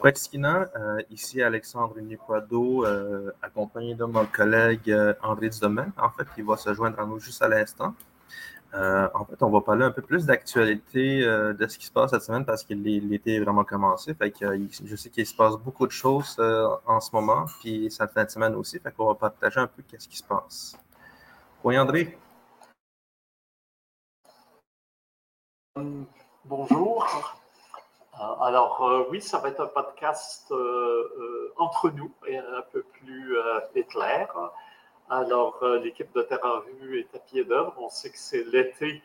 Kwatkina, euh, ici Alexandre Nipoado, euh, accompagné de mon collègue euh, André Dudomaine. En fait, il va se joindre à nous juste à l'instant. en fait, on va parler un peu plus d'actualité de ce qui se passe cette semaine parce que l'été est vraiment commencé. Que, je sais qu'il se passe beaucoup de choses en ce moment, puis cette fin de semaine aussi. Fait qu'on va partager un peu qu'est-ce qui se passe. Oui, André? Bonjour. Euh, alors euh, oui, ça va être un podcast euh, entre nous et un peu plus éclair. Alors l'équipe de Terre Vue est à pied d'œuvre. On sait que c'est l'été,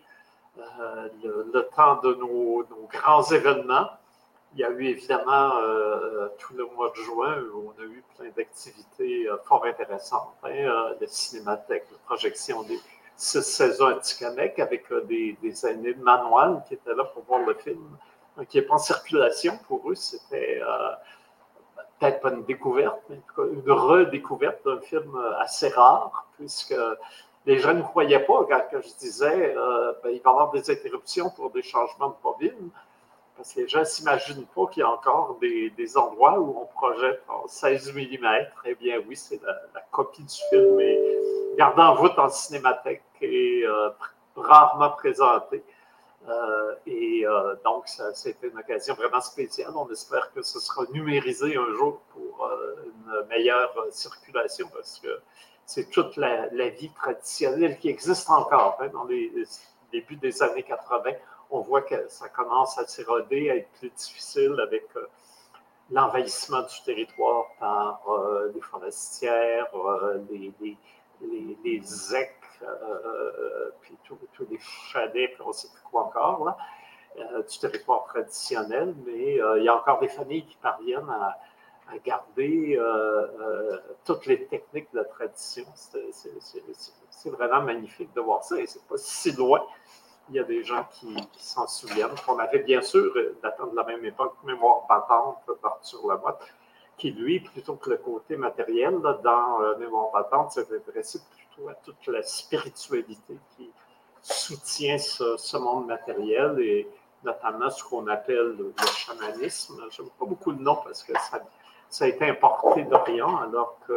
le, temps de nos, grands événements. Il y a eu évidemment tout le mois de juin où on a eu plein d'activités fort intéressantes. Hein, la cinémathèque, la projection des six saisons à Tikamek avec des, des aînés de manuel qui étaient là pour voir le film qui n'est pas en circulation pour eux, c'était euh, peut-être pas une découverte, mais une redécouverte d'un film assez rare, puisque les gens ne croyaient pas quand, je disais euh, ben, il va y avoir des interruptions pour des changements de bobine, parce que les gens ne s'imaginent pas qu'il y a encore des, endroits où on projette en 16 mm. Eh bien oui, c'est la, copie du film et gardé en route en cinémathèque et euh, rarement présenté. Euh, et euh, donc, c'était une occasion vraiment spéciale. On espère que ce sera numérisé un jour pour euh, une meilleure circulation parce que c'est toute la, vie traditionnelle qui existe encore. Hein, dans les, débuts des années 80, on voit que ça commence à s'éroder, à être plus difficile avec l'envahissement du territoire par les forestières, les, les, les, les euh, puis tous les chalets, puis on ne sait plus quoi encore, euh, du territoire traditionnel, mais euh, il y a encore des familles qui parviennent à, garder toutes les techniques de la tradition. C'est vraiment magnifique de voir ça et c'est pas si loin. Il y a des gens qui, s'en souviennent. On avait bien sûr, datant de la même époque, Mémoire battante sur la boîte, qui lui, plutôt que le côté matériel, dans Mémoire battante, s'est intéressé à toute la spiritualité qui soutient ce, monde matériel et notamment ce qu'on appelle le, chamanisme. Je n'aime pas beaucoup le nom parce que ça, ça a été importé d'Orient, alors qu'il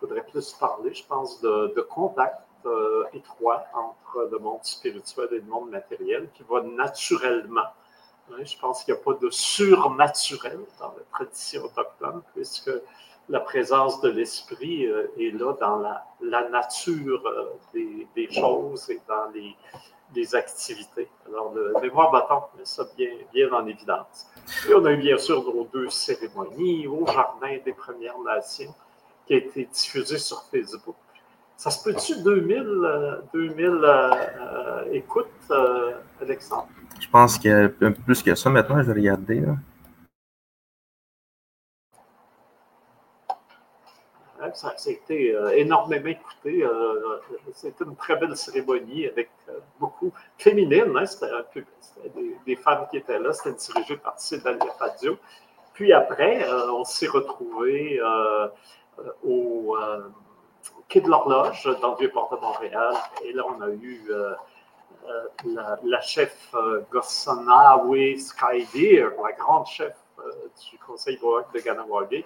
faudrait plus parler, je pense, de, contact euh, étroit entre le monde spirituel et le monde matériel qui va naturellement. Je pense qu'il n'y a pas de surnaturel dans la tradition autochtone, puisque la présence de l'esprit euh, est là dans la, nature euh, des, choses et dans les, activités. Alors, le mémoire battant met ça bien, en évidence. Et on a eu bien sûr nos deux cérémonies au Jardin des Premières Nations qui a été diffusée sur Facebook. Ça se peut-tu 2000, 2000 euh, écoutes, Alexandre? Je pense qu'il y a un peu plus que ça maintenant, je vais regarder. Là. Ça, a été euh, énormément écouté. Euh, c'était une très belle cérémonie avec euh, beaucoup féminine. Hein, c'était des, femmes qui étaient là. C'était dirigé par Cédalia Fadio. Puis après, on s'est retrouvés au Quai de l'Horloge, dans le Vieux-Port de Montréal. Et là, on a eu la, chef Gossanawe Skydeer, la grande chef du Conseil de Ganawagi,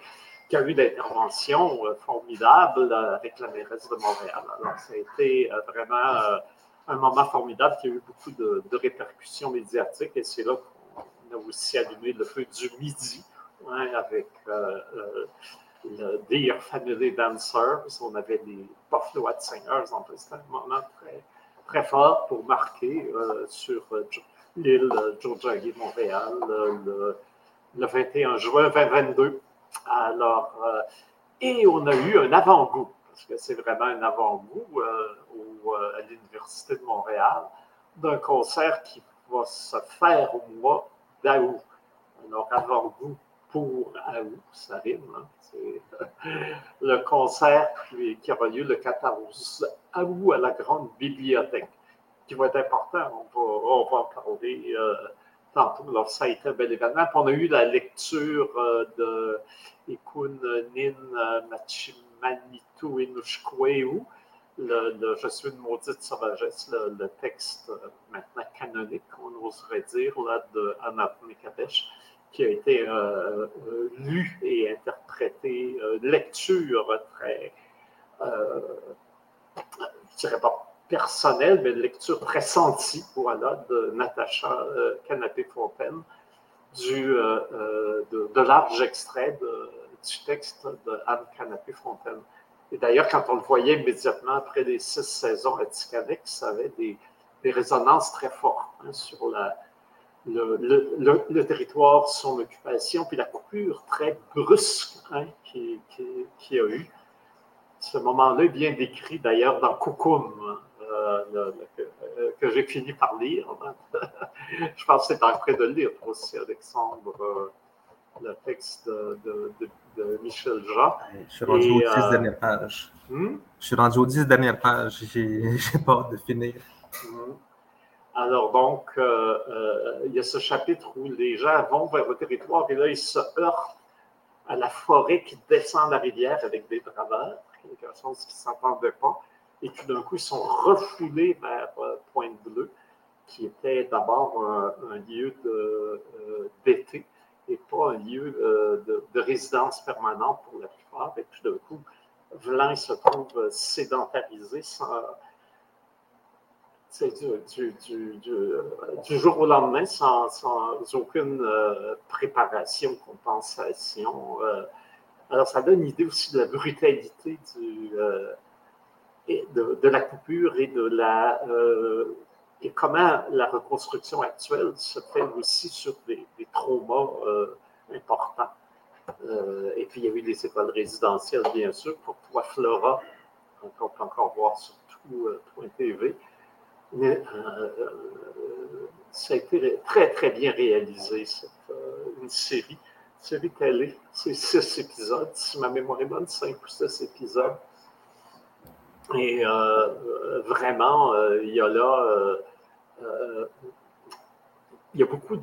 qui a eu d'interventions euh, formidables euh, avec la mairesse de Montréal. Alors, ça a été euh, vraiment un moment formidable qui a eu beaucoup de, répercussions médiatiques et c'est là qu'on a aussi allumé le feu du midi hein, avec le Dear Family Dancers. On avait des Buffalo Singers. En plus, c'était un moment très, très fort pour marquer sur l'île Georgia Montréal le, le 21 juin 2022. Alors, euh, et on a eu un avant-goût, parce que c'est vraiment un avant-goût euh, euh, à l'Université de Montréal, d'un concert qui va se faire au mois d'août. Alors, avant-goût pour août, ça rime. Hein. C'est le concert qui, aura lieu le 14 août à la Grande Bibliothèque, qui va être important. On va, en parler tantôt. Alors, ça a été un bel événement. On a eu la lecture euh, de Ikun Nin Machimanitu Inushkweu, le, Je suis une maudite sauvagesse, le, texte maintenant canonique, on oserait dire, là, de Anna Mekadesh, qui a été lu et interprété, lecture très, je dirais pas personnelle, mais de lecture très sentie, voilà, de Natacha euh, Canapé-Fontaine, du, euh, euh, de, larges extraits du texte de Anne Canapé-Fontaine. Et d'ailleurs, quand on le voyait immédiatement après les six saisons à Tikanek, ça avait des, des, résonances très fortes hein, sur la, le, le, le, territoire, son occupation, puis la coupure très brusque hein, qui, qui, qui, a eu. Ce moment-là est bien décrit d'ailleurs dans Cocoon, hein, euh, que, j'ai fini par lire. je pense que c'est en train de lire aussi, Alexandre, euh, le texte de, Michel Jean. Je suis rendu aux dix euh, dernières pages. Hmm? Je suis rendu aux dix dernières pages. J'ai pas hâte de finir. Hmm. Alors, donc, il y a ce chapitre où les gens vont vers le territoire et là, ils se heurtent à la forêt qui descend la rivière avec des travers, quelque chose qui ne s'entendait pas et tout d'un coup, ils sont refoulés vers euh, Pointe-Bleue, qui était d'abord un, lieu euh, d'été et pas un lieu euh, de, résidence permanente pour la plupart. Et tout d'un coup, Vlan se trouve sédentarisé sans, du, du, du, jour au lendemain sans, sans aucune préparation, compensation. alors, ça donne une idée aussi de la brutalité du, de, la coupure et de la euh, et comment la reconstruction actuelle se fait aussi sur des, traumas euh, importants. Euh, et puis il y a eu des écoles résidentielles, bien sûr, pour toi, Flora, on peut encore voir sur tout Point TV. Mais ça a été très, très bien réalisé, cette, une série. Série télé, c'est six épisodes, si ma mémoire est bonne, cinq ou six épisodes. Et euh, vraiment, euh, il y a là, euh, il y a beaucoup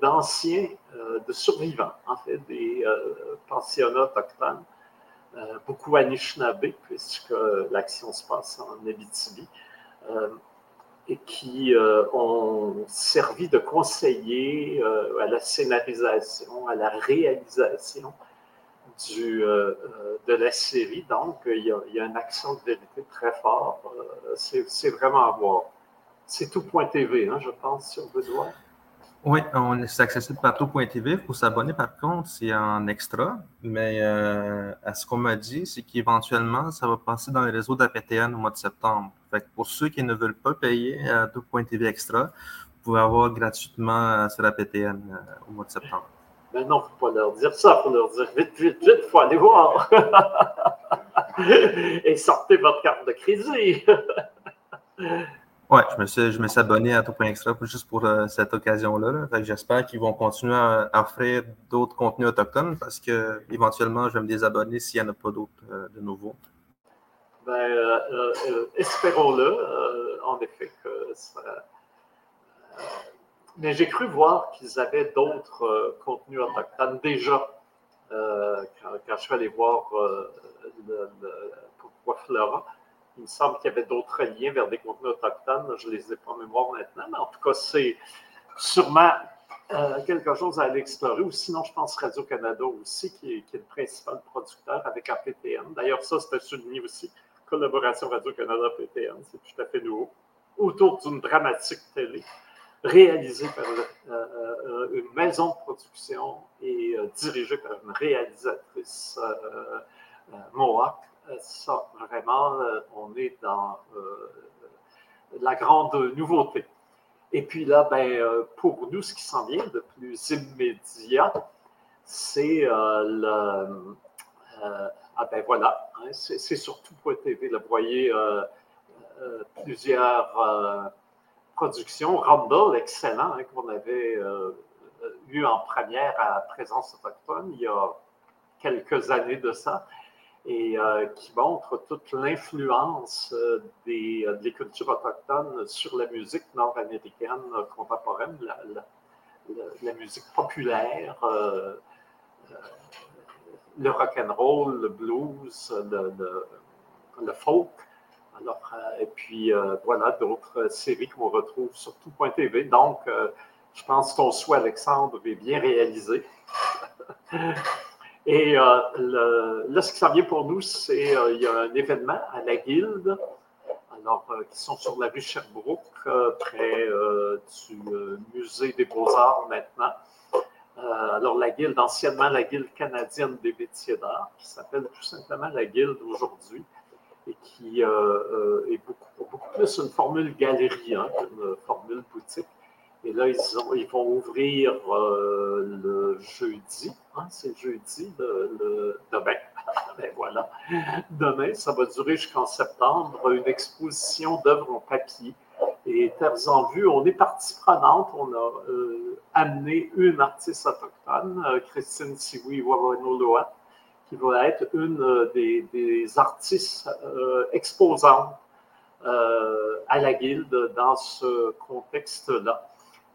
d'anciens, de, survivants, en fait, des pensionnats autochtones, beaucoup Anishinaabe, puisque l'action se passe en Abitibi et qui ont servi de conseillers à la scénarisation, à la réalisation du, euh, euh, de la série. Donc, il y, a, un accent de vérité très fort. Euh, c'est vraiment à voir. C'est tout.tv, hein, je pense, sur besoin. Oui, c'est accessible par tout.tv. Il faut s'abonner, par contre, c'est en extra. Mais à ce qu'on m'a dit, c'est qu'éventuellement, ça va passer dans les réseaux d'APTN au mois de septembre. Fait pour ceux qui ne veulent pas payer à tout.tv extra, vous pouvez avoir gratuitement sur APTN au mois de septembre. Mais non, il ne faut pas leur dire ça, il faut leur dire vite, vite, vite, il faut aller voir. Et sortez votre carte de crédit. ouais, je me, suis, je me suis abonné à Tout.extra Extra juste pour euh, cette occasion-là. J'espère qu'ils vont continuer à, offrir d'autres contenus autochtones parce que éventuellement, je vais me désabonner s'il n'y en a pas d'autres euh, de nouveaux. Ben, euh, espérons-le, en effet, que ça mais j'ai cru voir qu'ils avaient d'autres euh, contenus autochtones déjà euh, quand, je suis allé voir euh, le, Pourquoi Flora. Il me semble qu'il y avait d'autres liens vers des contenus autochtones. Je ne les ai pas en mémoire maintenant, mais en tout cas, c'est sûrement quelque chose à aller explorer. Ou sinon, je pense Radio-Canada aussi, qui est, le principal producteur avec APTN. D'ailleurs, ça, c'était souligné aussi. Collaboration Radio-Canada-APTN, c'est tout à fait nouveau. Autour d'une dramatique télé réalisé par euh, euh, une maison de production et euh, dirigé par une réalisatrice Mohawk. Ça, vraiment, on est dans la grande nouveauté. Et puis là, ben, pour nous, ce qui s'en vient de plus immédiat, c'est le. ah ben voilà, hein, c'est surtout pour TV. Là, vous voyez plusieurs production, Rumble, excellent, hein, qu'on avait euh, eu en première à Présence autochtone il y a quelques années de ça, et euh, qui montre toute l'influence euh, des, des, cultures autochtones sur la musique nord-américaine contemporaine, la, musique populaire, le rock and roll, le blues, le, le folk. Alors, et puis, voilà, d'autres séries qu'on retrouve sur tout.tv. Donc, je pense que ton souhait, Alexandre, est bien réalisé. Et euh, là, ce qui s'en vient pour nous, c'est euh, il y a un événement à la Guilde, alors euh, qui sont sur la rue Sherbrooke, près du musée des Beaux-Arts maintenant. alors la Guilde, anciennement la Guilde canadienne des métiers d'art, qui s'appelle tout simplement la Guilde aujourd'hui, et qui est beaucoup, beaucoup, plus une formule galerie hein, qu'une formule boutique. Et là, ils, vont ouvrir euh, le jeudi. Hein, c'est jeudi, le, demain. ben voilà. Demain, ça va durer jusqu'en septembre, une exposition d'œuvres en papier. Et Terres en vue, on est partie prenante. On a euh, amené une artiste autochtone, euh, Christine Siwi Wawanoloa, qui va être une des artistes exposantes à la Guilde dans ce contexte-là.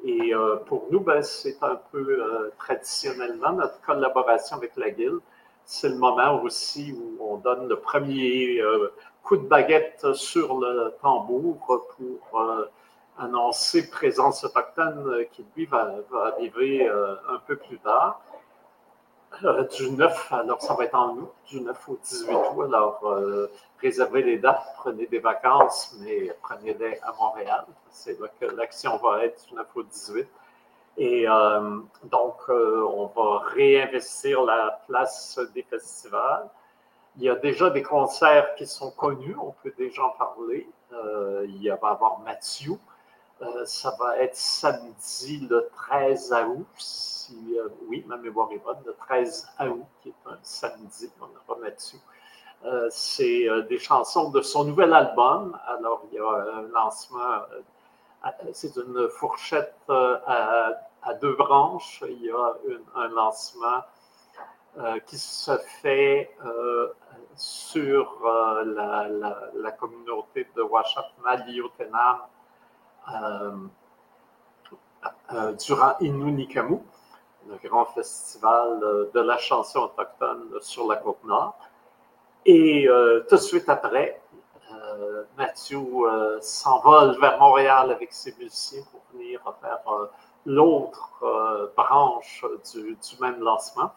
Et euh, pour nous, ben, c'est un peu euh, traditionnellement notre collaboration avec la Guilde. C'est le moment aussi où on donne le premier euh, coup de baguette sur le tambour pour annoncer présence autochtone qui, lui, va, va arriver un peu plus tard. Du 9, alors ça va être en août, du 9 au 18 août. Alors, réservez les dates, prenez des vacances, mais prenez-les à Montréal. C'est là que l'action va être du 9 au 18. Et euh, donc, euh, on va réinvestir la place des festivals. Il y a déjà des concerts qui sont connus, on peut déjà en parler. Euh, il va y avoir Mathieu. Ça va être samedi le 13 août. Si, oui, ma mémoire est bonne, le 13 août, qui est un samedi, on aura Mathieu. Euh, c'est euh, des chansons de son nouvel album. Alors, il y a un lancement, euh, c'est une fourchette à, deux branches. Il y a un lancement qui se fait sur la, communauté de Ouachapma, Liotenam, durant Inunikamu, le grand festival de la chanson autochtone sur la côte nord. Et euh, tout de suite après, euh, Mathieu euh, s'envole vers Montréal avec ses musiciens pour venir faire l'autre branche du, même lancement,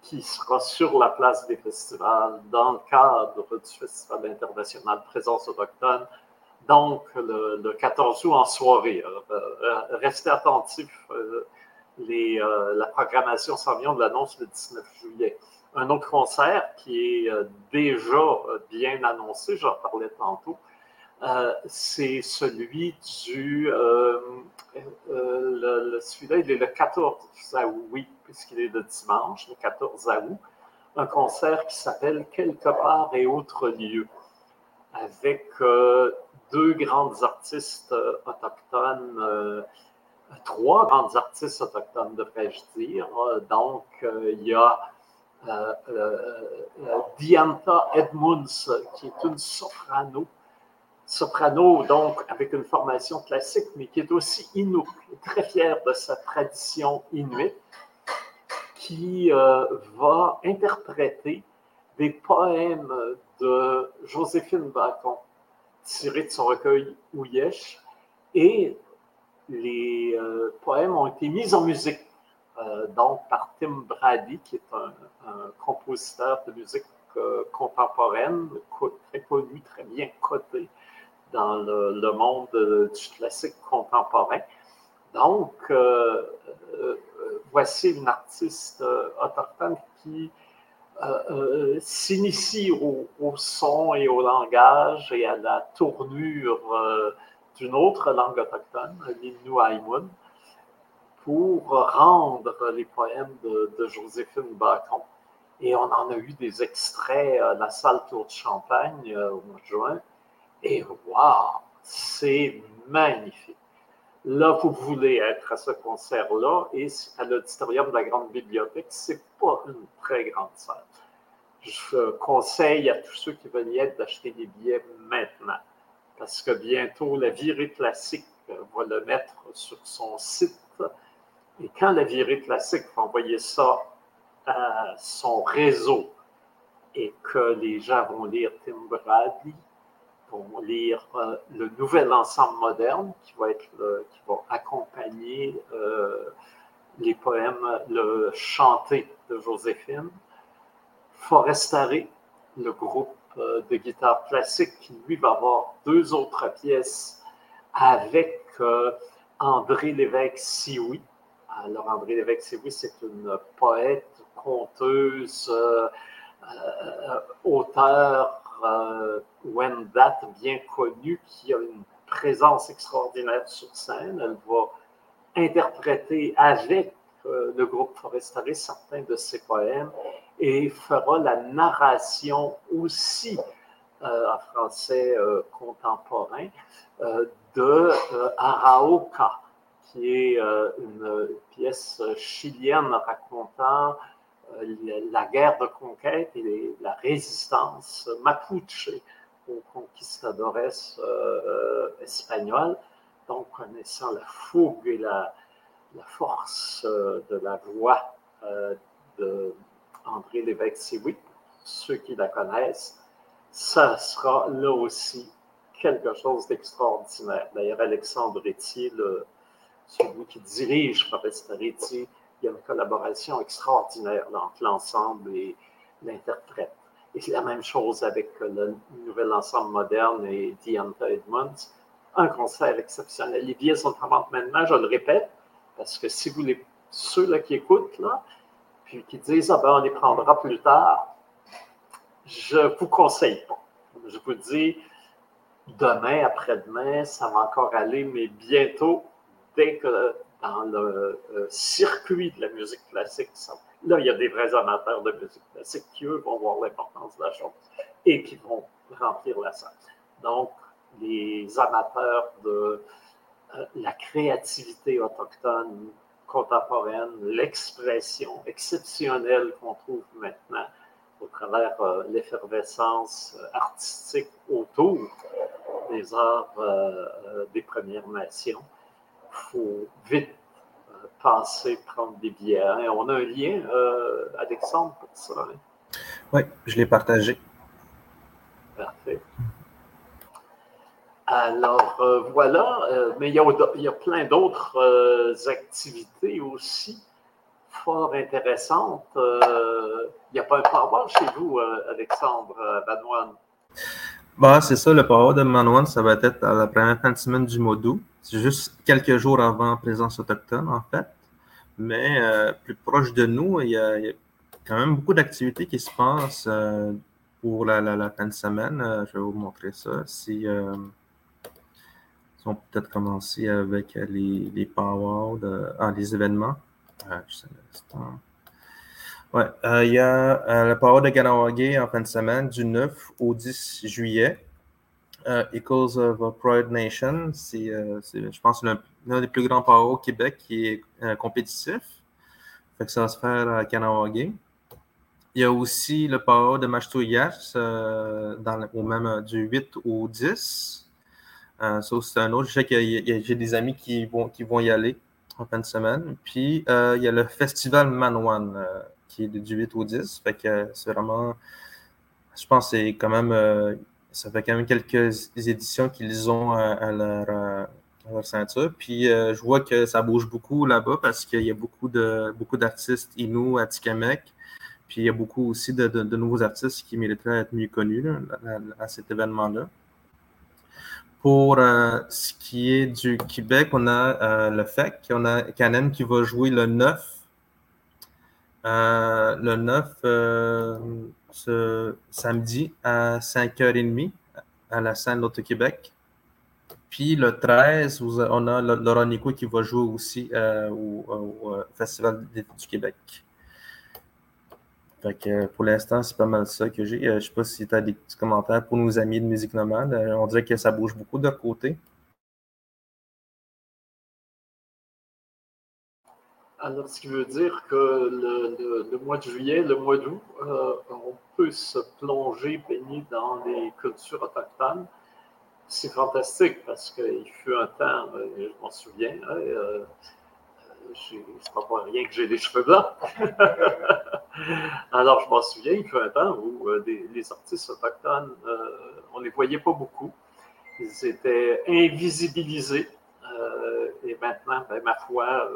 qui sera sur la place des festivals dans le cadre du Festival international Présence autochtone, donc le, 14 août en soirée. restez attentifs, la programmation s'en vient, de l'annonce le 19 juillet un autre concert qui est euh, déjà euh, bien annoncé, j'en parlais tantôt, euh, c'est celui du. celui-là, il est le 14 août, oui, puisqu'il est le dimanche, le 14 août. Un concert qui s'appelle Quelque part et autre lieu, avec deux grandes artistes autochtones, trois grandes artistes autochtones, devrais-je dire. Donc, il y a euh, euh, euh, Dianta Edmunds, qui est une soprano, soprano donc avec une formation classique, mais qui est aussi Inuk, très fière de sa tradition inuite, qui va interpréter des poèmes de Joséphine Bacon tirés de son recueil Ouyesh, et les poèmes ont été mis en musique euh, donc par Tim Brady, qui est un, compositeur de musique euh, contemporaine, très connu, très bien coté dans le, monde du classique contemporain. Donc, euh, voici une artiste autochtone qui s'initie au, son et au langage et à la tournure d'une autre langue autochtone, l'innu pour rendre les poèmes de, Joséphine Bacon. Et on en a eu des extraits à la salle Tour de Champagne euh, au mois de juin. Et waouh, c'est magnifique. Là, vous voulez être à ce concert-là et à l'auditorium de la Grande Bibliothèque, c'est pas une très grande salle. Je conseille à tous ceux qui veulent y être d'acheter des billets maintenant parce que bientôt, la virée classique va le mettre sur son site et quand la virée classique va envoyer ça à son réseau et que les gens vont lire Tim Bradley, vont lire euh, le nouvel ensemble moderne qui va, être qui va accompagner euh, les poèmes, le chanté de Joséphine, Forestare, le groupe euh, de guitare classique qui, lui, va avoir deux autres pièces avec André Lévesque Sioui. Alors, André Lévesque Sioui, c'est une poète, conteuse, auteur euh, Wendat, bien connue, qui a une présence extraordinaire sur scène. Elle va interpréter avec euh, le groupe Forestare certains de ses poèmes et fera la narration aussi euh, en français contemporain de Araoka, qui est une pièce chilienne racontant la guerre de conquête et la résistance mapuche aux conquistadores euh, espagnols. Donc, connaissant la fougue et la, force euh, de la voix de André Lévesque ceux qui la connaissent, ça sera là aussi quelque chose d'extraordinaire. D'ailleurs, Alexandre Etier, celui qui dirige Forestaritti, il y a une collaboration extraordinaire entre l'ensemble et l'interprète. Et c'est la même chose avec le nouvel ensemble moderne et Deonta Edmonds. Un concert exceptionnel. Les billets sont en vente maintenant, je le répète, parce que si vous les, ceux-là qui écoutent, là, puis qui disent, ah ben, on les prendra plus tard, je ne vous conseille pas. Je vous dis, demain, après-demain, ça va encore aller, mais bientôt, dès que dans le euh, circuit de la musique classique. Là, il y a des vrais amateurs de musique classique qui, eux, vont voir l'importance de la chose et qui vont remplir la salle. Donc, les amateurs de euh, la créativité autochtone contemporaine, l'expression exceptionnelle qu'on trouve maintenant au travers euh, l'effervescence artistique autour des arts des Premières Nations faut vite euh, passer, prendre des billets. Hein. On a un lien, euh, Alexandre, pour ça. Hein. Oui, je l'ai partagé. Parfait. Alors, euh, voilà, mais il y, a, plein d'autres activités aussi fort intéressantes. Il n'y a pas un power chez vous, Alexandre Banoine? Bah, c'est ça, le power de Manoine, ça va être à la première fin de semaine du mois d'août. C'est juste quelques jours avant présence autochtone, en fait. Mais euh, plus proche de nous, il y, a, quand même beaucoup d'activités qui se passent euh, pour la, fin de semaine. Euh, je vais vous montrer ça. Si, on peut peut-être commencer avec les, les power, de, ah, les événements. Un Ouais, il y a le power de Ganawagé en fin de semaine du 9 au 10 juillet. Euh, Echoes of a Pride Nation, c'est, euh, je pense, l'un des plus grands power au Québec qui est euh, compétitif. Ça va se faire à Kanawagé. Il y a aussi le power de dans au même du 8 au 10. ça, c'est un autre. Je sais que j'ai des amis qui vont, qui vont y aller en fin de semaine. Puis, il y a le festival Manwan qui est du 8 au 10. Fait que c'est vraiment. Je pense que c'est quand même ça fait quand même quelques éditions qu'ils ont à, leur, ceinture. Puis euh, je vois que ça bouge beaucoup là-bas parce qu'il y a beaucoup de beaucoup d'artistes Inou à Tikamek. Puis il y a beaucoup aussi de, nouveaux artistes qui mériteraient être mieux connus à, cet événement-là. Pour euh, ce qui est du Québec, on a euh, le FEC, on a Canem qui va jouer le 9. Le 9 ce samedi à 5h30 à la scène d'Auto-Québec. Puis le 13, on a Laurent Nico qui va jouer aussi euh, au, euh, Festival du Québec. pour l'instant, c'est pas mal ça que j'ai. Euh, je sais pas si tu as des petits commentaires pour nos amis de Musique Nomade. on dirait que ça bouge beaucoup de côté. Alors, ce qui veut dire que le, mois de juillet, le mois d'août, euh, on peut se plonger, baigner dans les cultures autochtones. C'est fantastique parce qu'il fut un temps, euh, je m'en souviens, hein, euh, c'est pas pour rien que j'ai des cheveux blancs. Alors, je m'en souviens, il fut un temps où euh, les artistes autochtones, on ne les voyait pas beaucoup. Ils étaient invisibilisés. Et maintenant, ben, ma foi,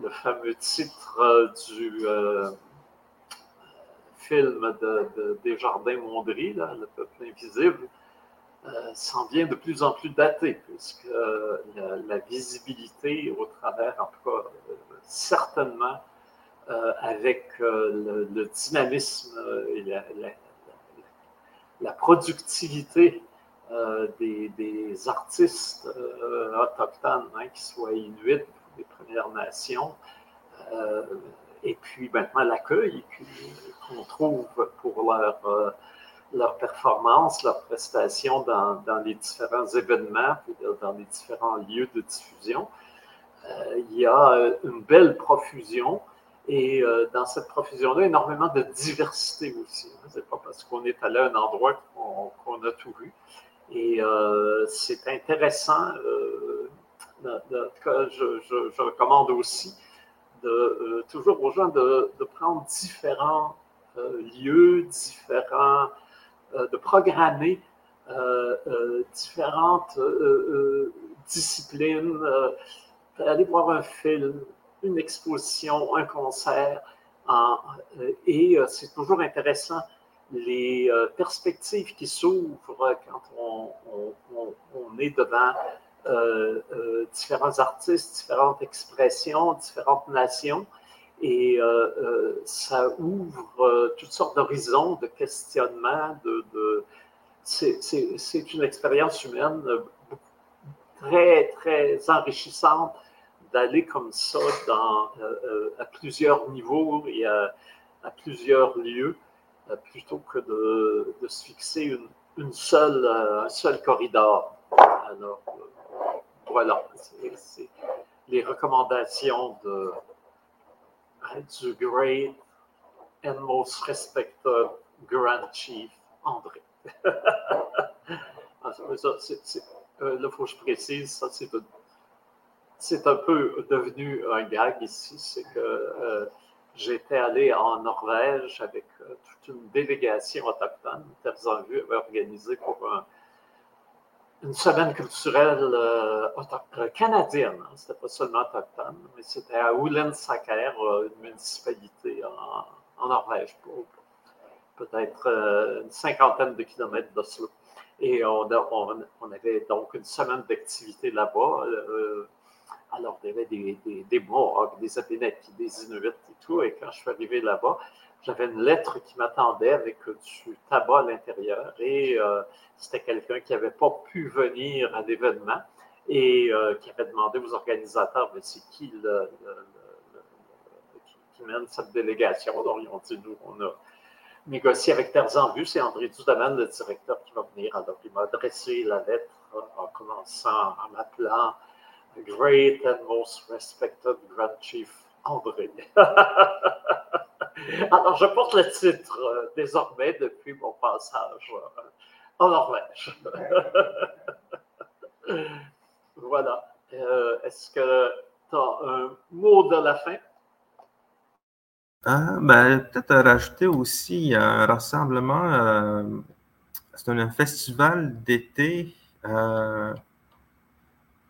le fameux titre du film de, Desjardins Mondry, Le peuple invisible, s'en vient de plus en plus daté, puisque la, visibilité au travers, en tout cas, certainement, euh, avec euh, le, dynamisme et la, productivité euh, des, artistes autochtones, hein, qu'ils soient inuits des Premières Nations, et puis maintenant l'accueil qu'on trouve pour leur, leur performance, leur prestation dans, dans, les différents événements, dans les différents lieux de diffusion. il y a une belle profusion et euh, dans cette profusion-là, énormément de diversité aussi. Hein. Ce n'est pas parce qu'on est allé à un endroit qu'on a tout vu. Et euh, c'est intéressant. Euh, je, recommande aussi de, toujours aux gens de, prendre différents lieux, différents, de programmer différentes disciplines, d'aller voir un film, une exposition, un concert. Euh, et euh, c'est toujours intéressant les euh, perspectives qui s'ouvrent quand on, est devant différents artistes, différentes expressions, différentes nations. Et ça ouvre toutes sortes d'horizons, de questionnements. C'est une expérience humaine très, très enrichissante d'aller comme ça euh, euh, à plusieurs niveaux et à, plusieurs lieux, euh, plutôt que de, se fixer une, seule, un seul corridor. Alors, voilà, c'est les recommandations de, du great and most respected Grand Chief André. Ah, ça, là, il faut que je précise, ça c'est un peu devenu un gag ici, c'est que euh, j'étais allé en Norvège avec euh, toute une délégation autochtone. Terres en vue avait organisé pour une semaine culturelle euh, canadienne. Hein. C'était pas seulement autochtone, mais c'était à Ulensaker, une municipalité en, Norvège, peut-être une cinquantaine de kilomètres d'Oslo. Et on, on, avait donc une semaine d'activité là-bas. Alors, il y avait des, des, des Mohawks, des Abénakis, des Inuits et tout. Et quand je suis arrivé là-bas, j'avais une lettre qui m'attendait avec du tabac à l'intérieur. Et euh, c'était quelqu'un qui n'avait pas pu venir à l'événement et euh, qui avait demandé aux organisateurs mais c'est qui, qui, mène cette délégation? Alors, ils ont dit nous, on a négocié avec Vue, c'est André Dudamaine, le directeur, qui va venir. Alors, il m'a adressé la lettre en commençant en m'appelant great and most respected Grand Chief André. Alors, je porte le titre euh, désormais depuis mon passage euh, en Norvège. voilà. Euh, est-ce que tu as un mot de la fin? Ah, ben, peut-être rajouter aussi un rassemblement. c'est un festival d'été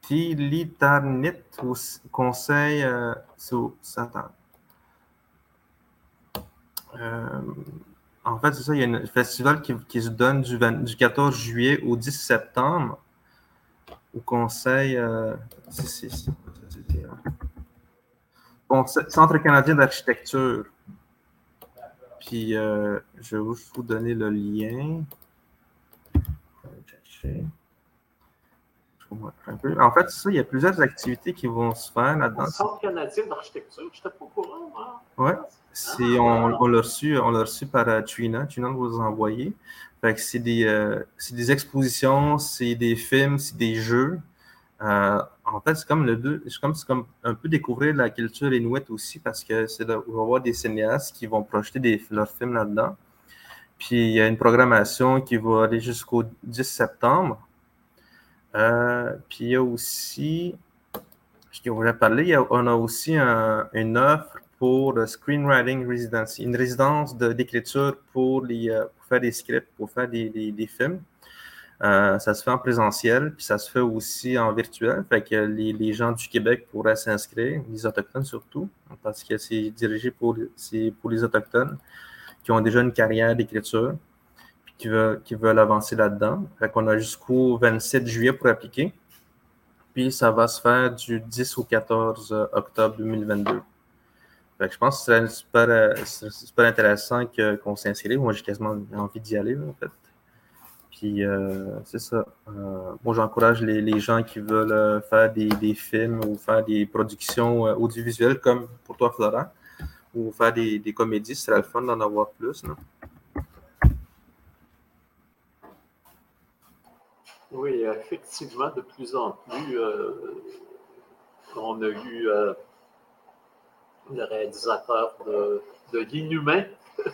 Tilitarnit conseil sous Satan. Euh, en fait, c'est ça, il y a un festival qui, se donne du, du, 14 juillet au 10 septembre au conseil. Euh, Centre canadien d'architecture. Puis, euh, je vais vous donner le lien. En fait, ça, il y a plusieurs activités qui vont se faire là-dedans. Le Centre canadien d'architecture, je n'étais pas au courant. Hein? Oui, ah. on, on l'a reçu, reçu par uh, Trina. Trina vous a envoyé. c'est des, euh, des, expositions, c'est des films, c'est des jeux. Euh, en fait, c'est comme le deux, c'est comme, comme, un peu découvrir la culture inuit aussi parce que c'est va avoir des cinéastes qui vont projeter des, leurs films là-dedans. Puis il y a une programmation qui va aller jusqu'au 10 septembre. Euh, puis il y a aussi, je on voulait parler, on a aussi une offre pour Screenwriting Residency, une résidence d'écriture pour, euh, pour, faire des scripts, pour faire des, films. Euh, ça se fait en présentiel, puis ça se fait aussi en virtuel. Fait que les, gens du Québec pourraient s'inscrire, les Autochtones surtout, parce que c'est dirigé pour, les Autochtones qui ont déjà une carrière d'écriture, puis qui veulent, qui veulent avancer là-dedans. Fait qu'on a jusqu'au 27 juillet pour appliquer. Puis ça va se faire du 10 au 14 octobre 2022 je pense que c'est super, euh, super, intéressant qu'on s'inscrive. Moi, j'ai quasiment envie d'y aller, en fait. Puis, euh, c'est ça. Euh, moi, j'encourage les, gens qui veulent faire des, films ou faire des productions audiovisuelles comme pour toi, Florent, ou faire des, comédies. Ce serait le fun d'en avoir plus. Oui, effectivement, de plus en plus, on a eu le réalisateur de, de L'Inhumain,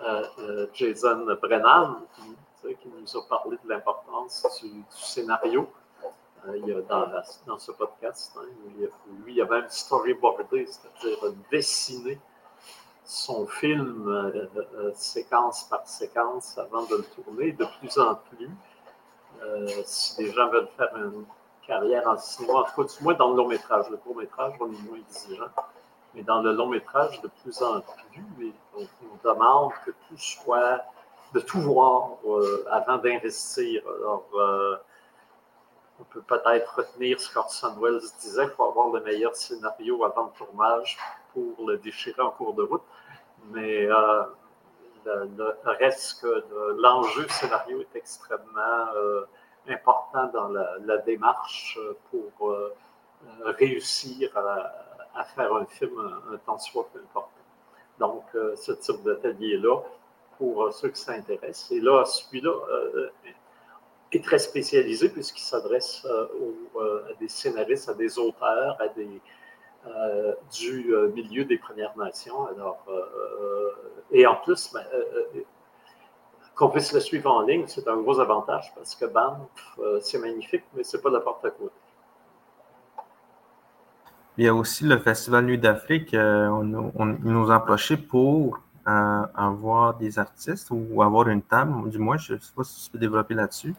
euh, euh, Jason Brennan, qui, nous a parlé de l'importance du, scénario. Euh, il dans, ce podcast, hein, lui, il a même storyboardé, c'est-à-dire dessiné son film séquence par séquence avant de le tourner. De plus en plus, si les gens veulent faire une carrière en cinéma, en tout cas, du moins dans le long métrage. Le court métrage, on est moins exigeant. Mais dans le long métrage, de plus en plus, on, demande que tout soit, de tout voir euh, avant d'investir. Alors, euh, on peut peut-être retenir ce qu'Orson Welles disait, qu'il faut avoir le meilleur scénario avant le tournage pour le déchirer en cours de route. Mais euh, le, reste que l'enjeu scénario est extrêmement important dans la, démarche pour euh, réussir à, faire un film un, temps soit peu important. Donc, euh, ce type d'atelier-là, pour ceux qui s'intéressent. Et là, celui-là euh, est très spécialisé puisqu'il s'adresse à des scénaristes, à des auteurs, à des, du milieu des Premières Nations. Alors, et en plus, ben, qu'on puisse le suivre en ligne, c'est un gros avantage parce que Banff, euh, c'est magnifique, mais c'est pas n'importe quoi. Il y a aussi le Festival Nuit d'Afrique. Euh, on, ils nous ont approché pour euh, avoir des artistes ou avoir une table. Du moins, je ne sais pas si tu peux développer là-dessus.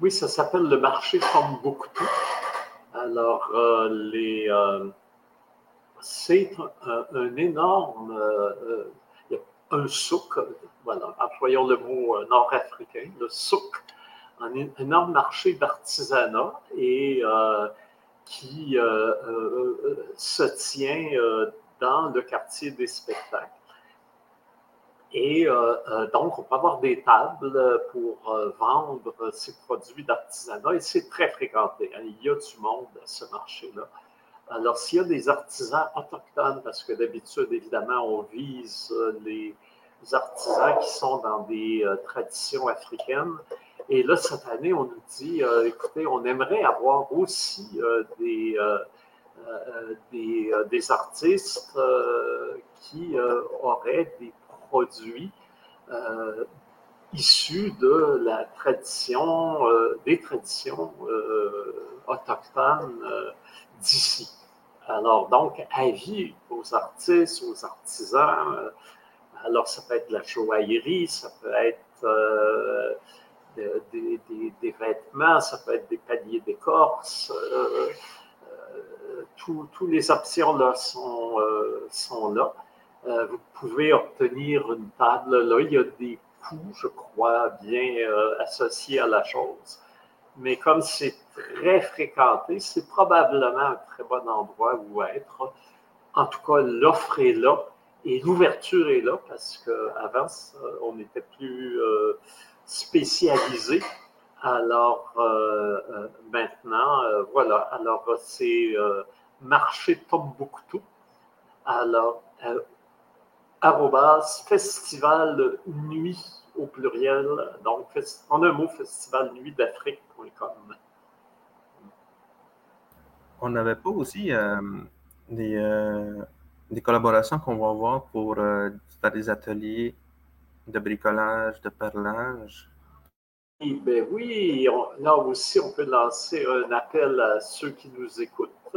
Oui, ça s'appelle le marché Tombouctou. Alors, les, c'est un, un, énorme un souk, voilà, employons le mot euh, nord-africain, le souk, un énorme marché d'artisanat et euh, qui euh, se tient dans le quartier des spectacles. Et donc, on peut avoir des tables pour vendre ces produits d'artisanat et c'est très fréquenté. Hein. Il y a du monde à ce marché-là. Alors, s'il y a des artisans autochtones, parce que d'habitude, évidemment, on vise euh, les artisans qui sont dans des euh, traditions africaines. Et là, cette année, on nous dit, euh, écoutez, on aimerait avoir aussi des, des, des, artistes qui auraient des produits issus de la tradition, des traditions autochtones d'ici. Alors, donc, avis aux artistes, aux artisans. Euh, alors, ça peut être de la joaillerie, ça peut être euh, des, vêtements, ça peut être des paliers d'écorce. Euh, toutes les options là sont, sont là. vous pouvez obtenir une table. Là, il y a des coûts, je crois, bien associés à la chose mais comme c'est très fréquenté, c'est probablement un très bon endroit où être. En tout cas, l'offre est là et l'ouverture est là parce qu'avant, on était plus euh, spécialisé. Alors euh, euh, maintenant, voilà. Alors c'est marché Tombouctou. Alors, arrobas festival nuit au pluriel. Donc, en un mot, festival nuit d'Afrique.com. On n'avait pas aussi euh, des, euh, des, collaborations qu'on va avoir pour euh, faire des ateliers de bricolage, de perlage. ben oui, là aussi, on peut lancer un appel à ceux qui nous écoutent.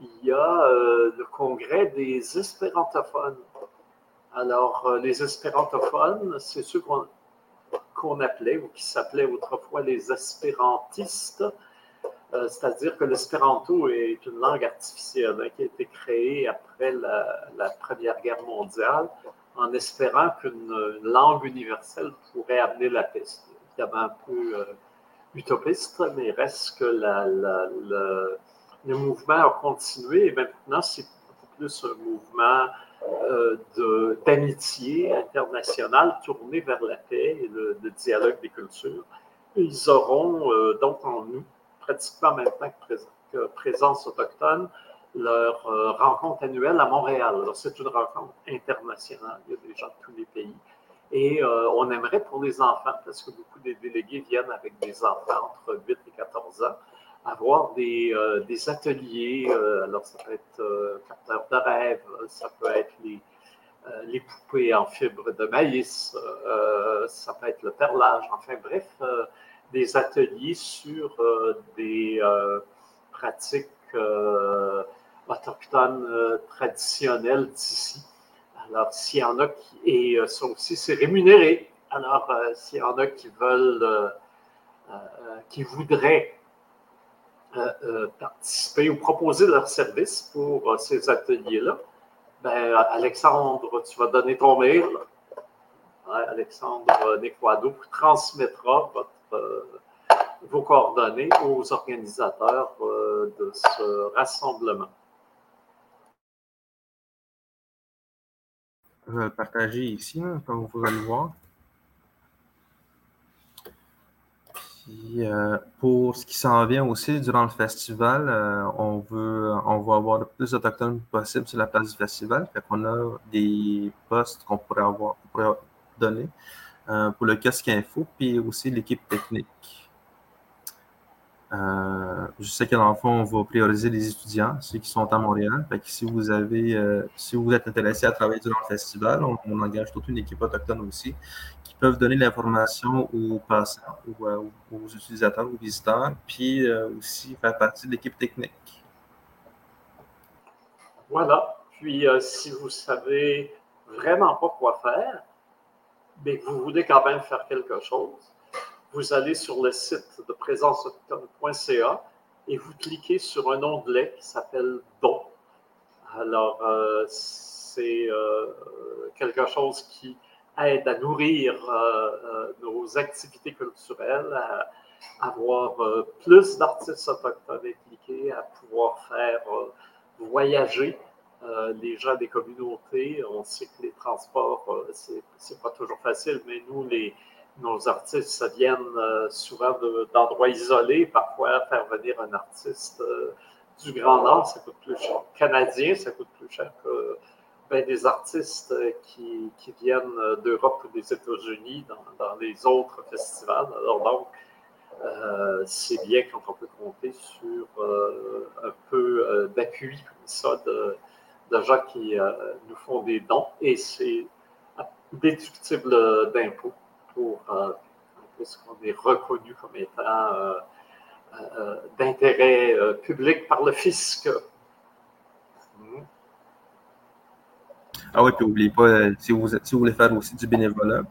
Il y a le congrès des espérantophones. Alors, les espérantophones, c'est ceux qu'on appelait ou qui s'appelaient autrefois les espérantistes. Euh, c'est-à-dire que l'espéranto est une langue artificielle hein, qui a été créée après la, Première Guerre mondiale en espérant qu'une langue universelle pourrait amener la paix. Évidemment un peu euh, utopiste, mais il reste que le, mouvement a continué et maintenant c'est plus un mouvement euh, d'amitié internationale tourné vers la paix et le, dialogue des cultures. Ils auront donc en nous pratiquement en même temps que, Présence autochtone, leur euh, rencontre annuelle à Montréal. C'est une rencontre internationale. Il y a des gens de tous les pays. Et euh, on aimerait pour les enfants, parce que beaucoup des délégués viennent avec des enfants entre 8 et 14 ans, avoir des, euh, des ateliers. alors, ça peut être capteur de rêve, ça peut être les, les poupées en fibre de maïs, ça peut être le perlage. Enfin, bref, des ateliers sur euh, des euh, pratiques euh, autochtones traditionnelles d'ici. Alors, s'il y en a qui, et ça aussi, c'est rémunéré. Alors, s'il y en a qui veulent, qui voudraient participer ou proposer leur service pour ces ateliers-là, ben, Alexandre, tu vas donner ton mail. Alexandre Nequado transmettra votre euh, vos coordonnées aux organisateurs euh, de ce rassemblement. Je vais partager ici, comme vous allez voir. Puis, euh, pour ce qui s'en vient aussi durant le festival, on veut, on va avoir le plus d'Autochtones possible sur la place du festival. Fait qu'on a des postes qu'on pourrait avoir, qu'on pourrait donner. Euh, pour le casque info, puis aussi l'équipe technique. Euh, je sais que dans le fond, on va prioriser les étudiants, ceux qui sont à Montréal. Fait si vous avez, euh, si vous êtes intéressé à travailler durant le festival, on, engage toute une équipe autochtone aussi, qui peuvent donner l'information aux passants, ou aux, utilisateurs, aux visiteurs, puis aussi faire partie de l'équipe technique. Voilà. Puis si vous savez vraiment pas quoi faire, mais que vous voulez quand même faire quelque chose, vous allez sur le site de présenceautochtone.ca et vous cliquez sur un onglet qui s'appelle Don. Alors, euh, c'est euh, quelque chose qui aide à nourrir euh, nos activités culturelles, à, avoir plus d'artistes autochtones impliqués, à pouvoir faire voyager euh, les gens des communautés. On sait que les transports, euh, c'est pas toujours facile, mais nous, les, nos artistes, ça viennent euh, souvent d'endroits isolés. Parfois, faire venir un artiste du Grand Nord, ça coûte plus cher. Canadien, ça coûte plus cher que ben, des artistes qui, qui viennent d'Europe ou des États-Unis dans, dans, les autres festivals. Alors donc, c'est bien quand on peut compter sur un peu d'appui comme ça de gens qui euh, nous font des dons et c'est déductible d'impôts pour euh, qu'on est reconnu comme étant euh, d'intérêt public par le fisc. Ah oui, puis n'oubliez pas, si vous, si vous voulez faire aussi du bénévolat,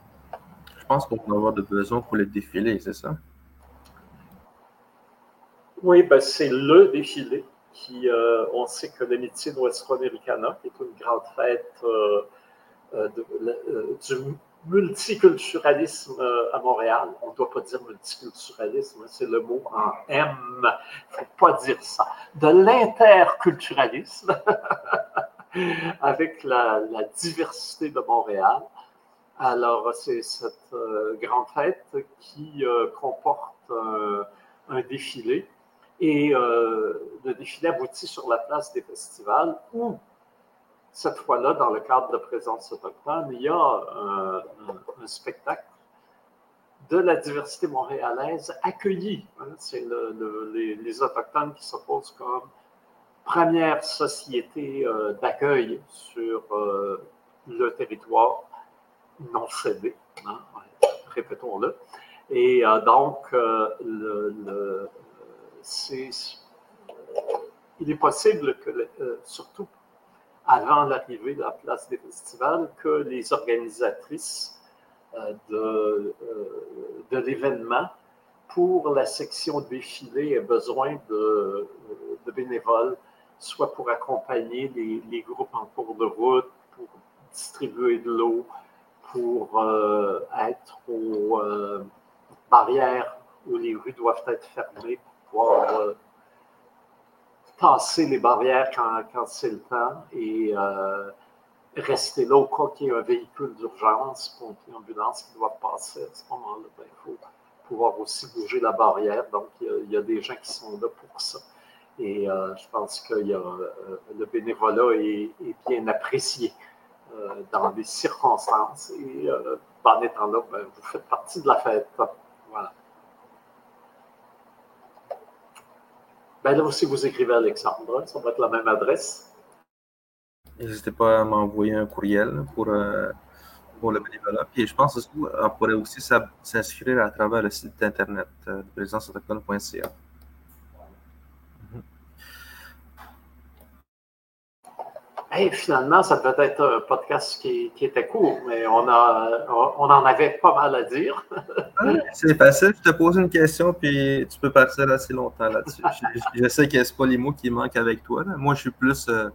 je pense qu'on va avoir de besoin pour le défilé, c'est ça? Oui, ben c'est le défilé euh, on sait que l'amitié Nuestro Americana, qui est une grande fête euh, euh, du multiculturalisme à Montréal. On ne doit pas dire multiculturalisme, hein, c'est le mot en M. Il ne faut pas dire ça. De l'interculturalisme avec la, diversité de Montréal. Alors, c'est cette grande fête qui comporte un défilé et euh, le défilé aboutit sur la place des festivals où, cette fois-là, dans le cadre de présence autochtone, il y a un, spectacle de la diversité montréalaise accueilli. Hein. C'est les, Autochtones qui s'opposent comme première société euh, d'accueil sur euh, le territoire non cédé, hein, répétons-le. Et donc, le, il est possible que, surtout avant l'arrivée de la place des festivals, que les organisatrices de, de l'événement pour la section défilé aient besoin de, bénévoles soit pour accompagner les, groupes en cours de route, pour distribuer de l'eau, pour euh, être aux euh, barrières où les rues doivent être fermées, pouvoir euh, passer les barrières quand, c'est le temps et rester là au cas qu'il y ait un véhicule d'urgence, pompier, ambulance qui doit passer. À ce moment-là, ben, il faut pouvoir aussi bouger la barrière. Donc, il y a des gens qui sont là pour ça. Et euh, je pense que euh, le bénévolat est, bien apprécié euh, dans les circonstances. Et en étant là, ben, vous faites partie de la fête. Voilà. Ben là aussi, vous écrivez Alexandre, ça va être la même adresse. N'hésitez pas à m'envoyer un courriel pour, pour le bénévolat. Puis je pense qu'on pourrait aussi s'inscrire à travers le site internet de présenceautoctone.ca. finalement, ça devait être un podcast qui, était court, mais on, a, on en avait pas mal à dire. c'est facile, je te pose une question, puis tu peux partir assez longtemps là-dessus. je, sais que ce pas les mots qui manquent avec toi. Moi, je suis plus euh,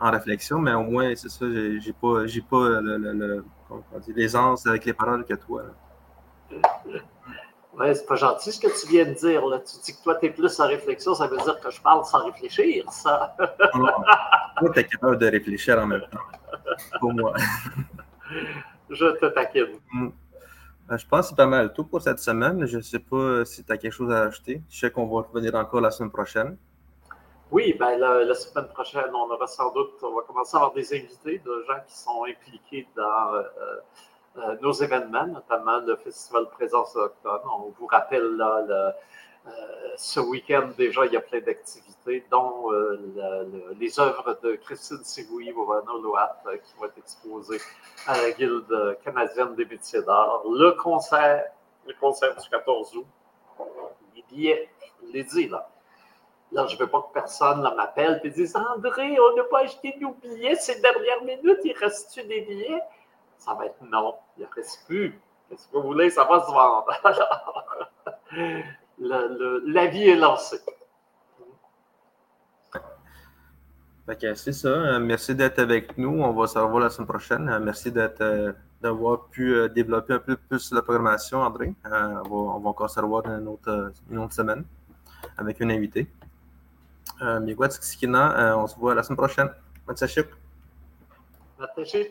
en réflexion, mais au moins, c'est ça, j'ai pas, j'ai pas le, l'aisance avec les paroles que toi. Ouais, c'est pas gentil ce que tu viens de dire. Là. Tu dis que toi, tu es plus en réflexion, ça veut dire que je parle sans réfléchir, ça. toi, tu es capable de réfléchir en même temps. Pour moi. je te taquine. Mm. Ben, je pense que c'est pas mal tout pour cette semaine. Je ne sais pas si tu as quelque chose à ajouter. Je sais qu'on va revenir encore la semaine prochaine. Oui, ben, la, semaine prochaine, on aura sans doute, on va commencer à avoir des invités de gens qui sont impliqués dans. Euh, nos événements, notamment le Festival Présence Autochtone. On vous rappelle là, euh, ce week-end déjà, il y a plein d'activités, dont euh, les œuvres de Christine Sigouy, Wovana Loat, qui vont être exposées à la Guilde canadienne des métiers d'art. Le concert, le concert du 14 août, les billets, je l'ai dit là. Là, je ne veux pas que personne m'appelle et dise André, on n'a pas acheté nos billets, c'est dernière minute, il reste-tu des billets ça va être non, il ne reste plus. Qu'est-ce que vous voulez, ça va se vendre. Alors, la vie est lancée. c'est ça. Euh, merci d'être avec nous. On va se revoir la semaine prochaine. Euh, merci euh, d'avoir pu développer un peu plus la programmation, André. on, va, encore se revoir une autre, une autre semaine avec un invité. on se voit la semaine prochaine. Merci. Merci.